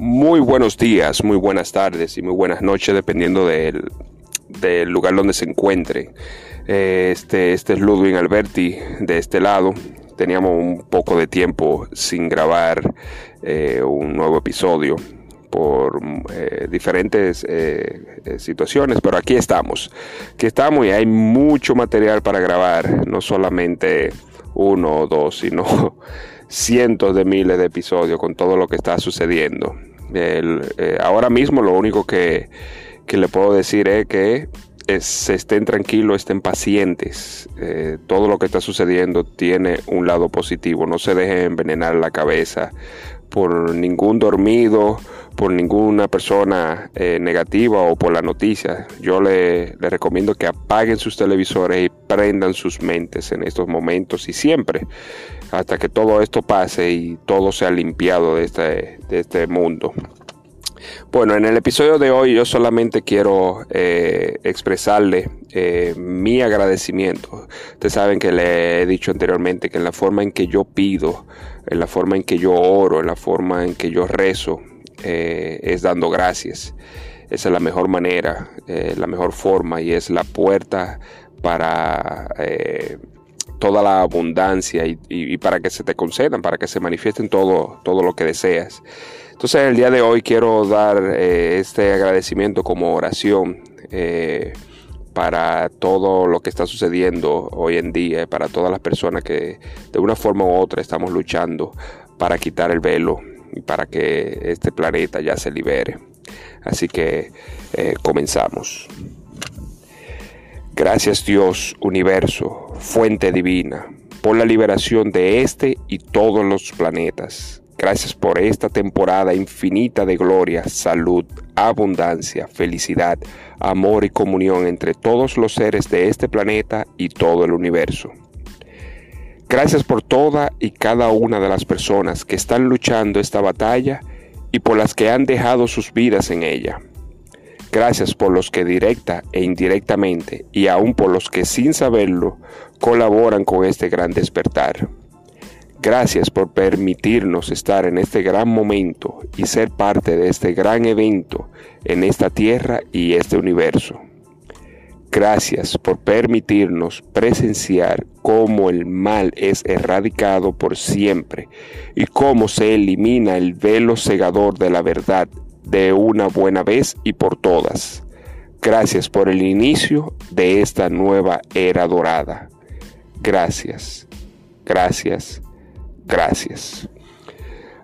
Muy buenos días, muy buenas tardes y muy buenas noches, dependiendo del, lugar donde se encuentre. Eh, este, este es Ludwig Alberti de este lado. Teníamos un poco de tiempo sin grabar eh, un nuevo episodio por eh, diferentes situaciones, pero aquí estamos. Aquí estamos y hay mucho material para grabar, no solamente uno o dos, sino cientos de miles de episodios con todo lo que está sucediendo. Eh, ahora mismo lo único que, le puedo decir es que estén tranquilos, estén pacientes. Eh, todo lo que está sucediendo tiene un lado positivo. No se dejen envenenar la cabeza por ningún dormido, por ninguna persona eh, negativa o por la noticia. Yo le, recomiendo que apaguen sus televisores y prendan sus mentes en estos momentos y siempre hasta que todo esto pase y todo sea limpiado de este, de este mundo. Bueno, en el episodio de hoy yo solamente quiero eh, expresarle eh, mi agradecimiento. Ustedes saben que le he dicho anteriormente que en la forma en que yo pido, en la forma en que yo oro, en la forma en que yo rezo, eh, es dando gracias. Esa es la mejor manera, la mejor forma y es la puerta para toda la abundancia y, para que se te concedan, para que se manifiesten todo, todo lo que deseas. Entonces el día de hoy quiero dar eh, este agradecimiento como oración eh, para todo lo que está sucediendo hoy en día, para todas las personas que de una forma u otra estamos luchando para quitar el velo y para que este planeta ya se libere. Así que eh, comenzamos. Gracias Dios, universo, fuente divina, por la liberación de este y todos los planetas. Gracias por esta temporada infinita de gloria, salud, abundancia, felicidad, amor y comunión entre todos los seres de este planeta y todo el universo. Gracias por toda y cada una de las personas que están luchando esta batalla y por las que han dejado sus vidas en ella. Gracias por los que directa e indirectamente y aún por los que sin saberlo colaboran con este gran despertar. Gracias por permitirnos estar en este gran momento y ser parte de este gran evento en esta tierra y este universo. Gracias por permitirnos presenciar cómo el mal es erradicado por siempre y cómo se elimina el velo cegador de la verdad de una buena vez y por todas. Gracias por el inicio de esta nueva era dorada. Gracias, gracias, gracias.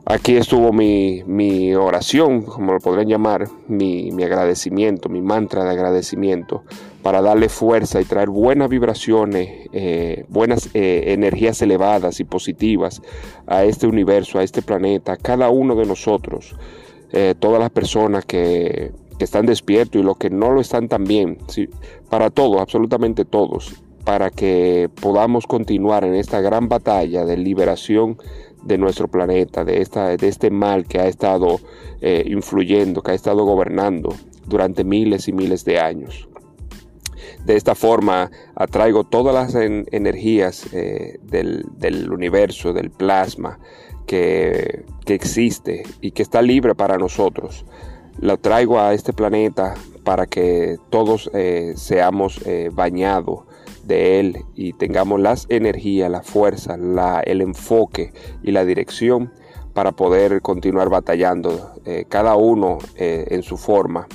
Aquí estuvo mi, oración, como lo podrían llamar, mi, agradecimiento, mi mantra de agradecimiento, para darle fuerza y traer buenas vibraciones, eh, buenas eh, energías elevadas y positivas a este universo, a este planeta, a cada uno de nosotros. Eh, todas las personas que, están despiertos y los que no lo están también, para todos, absolutamente todos, para que podamos continuar en esta gran batalla de liberación de nuestro planeta, de, esta, de este mal que ha estado eh, influyendo, que ha estado gobernando durante miles y miles de años. De esta forma atraigo todas las energías eh, del, del, universo, del plasma, que, existe y que está libre para nosotros. Lo traigo a este planeta para que todos eh, seamos eh, bañados de él y tengamos las energías, la fuerza, la, el enfoque y la dirección para poder continuar batallando, eh, cada uno en su forma.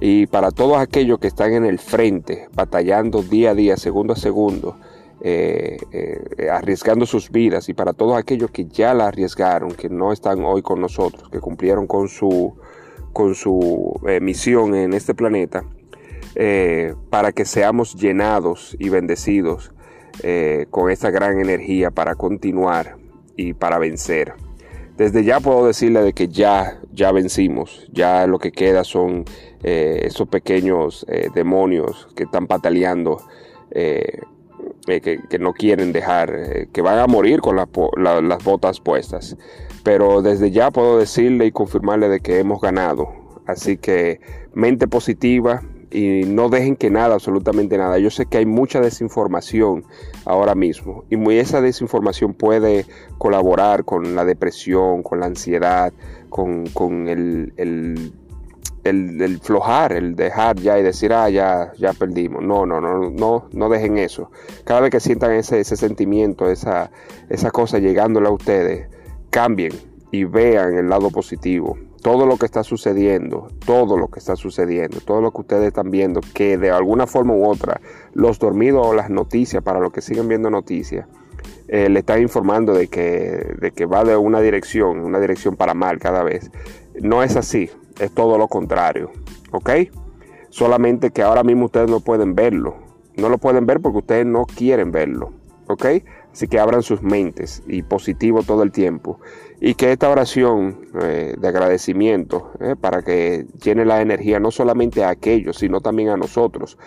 Y para todos aquellos que están en el frente, batallando día a día, segundo a segundo, eh, eh, arriesgando sus vidas y para todos aquellos que ya la arriesgaron, que no están hoy con nosotros, que cumplieron con su, con su eh, misión en este planeta, para que seamos llenados y bendecidos con esta gran energía para continuar y para vencer. Desde ya puedo decirle de que ya, ya vencimos, ya lo que queda son esos pequeños demonios que están pataleando eh, que, no quieren dejar, eh, que van a morir con las botas puestas. Pero desde ya puedo decirle y confirmarle de que hemos ganado. Así que mente positiva y no dejen que nada, absolutamente nada. Yo sé que hay mucha desinformación ahora mismo y muy esa desinformación puede colaborar con la depresión, con la ansiedad, con, con el, el, el, flojar, el dejar ya y decir, ah, ya, ya perdimos. No, no, no, no, no dejen eso. Cada vez que sientan ese, ese sentimiento, esa, esa cosa llegándole a ustedes, cambien y vean el lado positivo. Todo lo que está sucediendo, todo lo que está sucediendo, todo lo que ustedes están viendo, que de alguna forma u otra, los dormidos o las noticias, para los que siguen viendo noticias, eh, le están informando de que, de que va de una dirección, una dirección para mal cada vez. No es así, es todo lo contrario, ¿ok? Solamente que ahora mismo ustedes no pueden verlo. No lo pueden ver porque ustedes no quieren verlo, ¿ok? Así que abran sus mentes y positivo todo el tiempo. Y que esta oración eh, de agradecimiento, eh, para que llene la energía no solamente a aquellos, sino también a nosotros.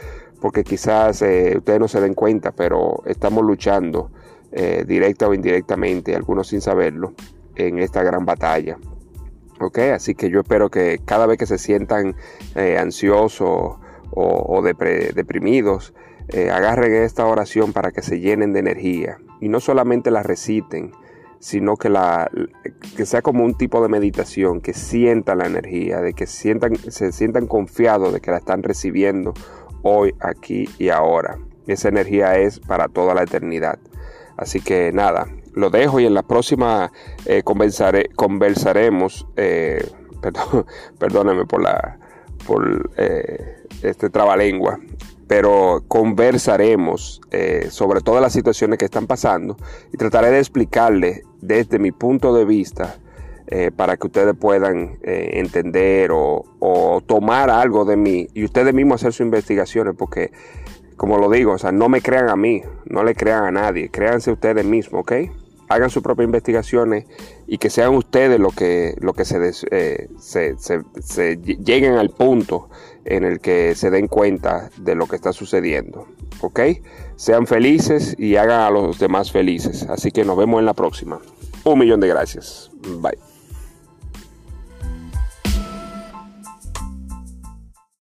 Porque quizás ustedes no se den cuenta, pero estamos luchando eh, directa o indirectamente, algunos sin saberlo, en esta gran batalla. ¿Ok? Así que yo espero que cada vez que se sientan eh, ansiosos o, deprimidos, eh, agarren esta oración para que se llenen de energía y no solamente la reciten, sino que, la, que sea como un tipo de meditación, que sientan la energía, de que sientan, se sientan confiados de que la están recibiendo hoy, aquí y ahora. Esa energía es para toda la eternidad. Así que nada, lo dejo y en la próxima eh, conversaremos, eh, perdón, perdóname por la por eh, este trabalengua, pero conversaremos sobre todas las situaciones que están pasando y trataré de explicarles desde mi punto de vista para que ustedes puedan entender o, o, tomar algo de mí y ustedes mismos hacer sus investigaciones porque como lo digo, o sea, no me crean a mí, no le crean a nadie, créanse ustedes mismos, ¿ok? Hagan sus propias investigaciones y que sean ustedes los que, lo que eh, se, se, lleguen al punto en el que se den cuenta de lo que está sucediendo, ¿ok? Sean felices y hagan a los demás felices. Así que nos vemos en la próxima. Un millón de gracias. Bye.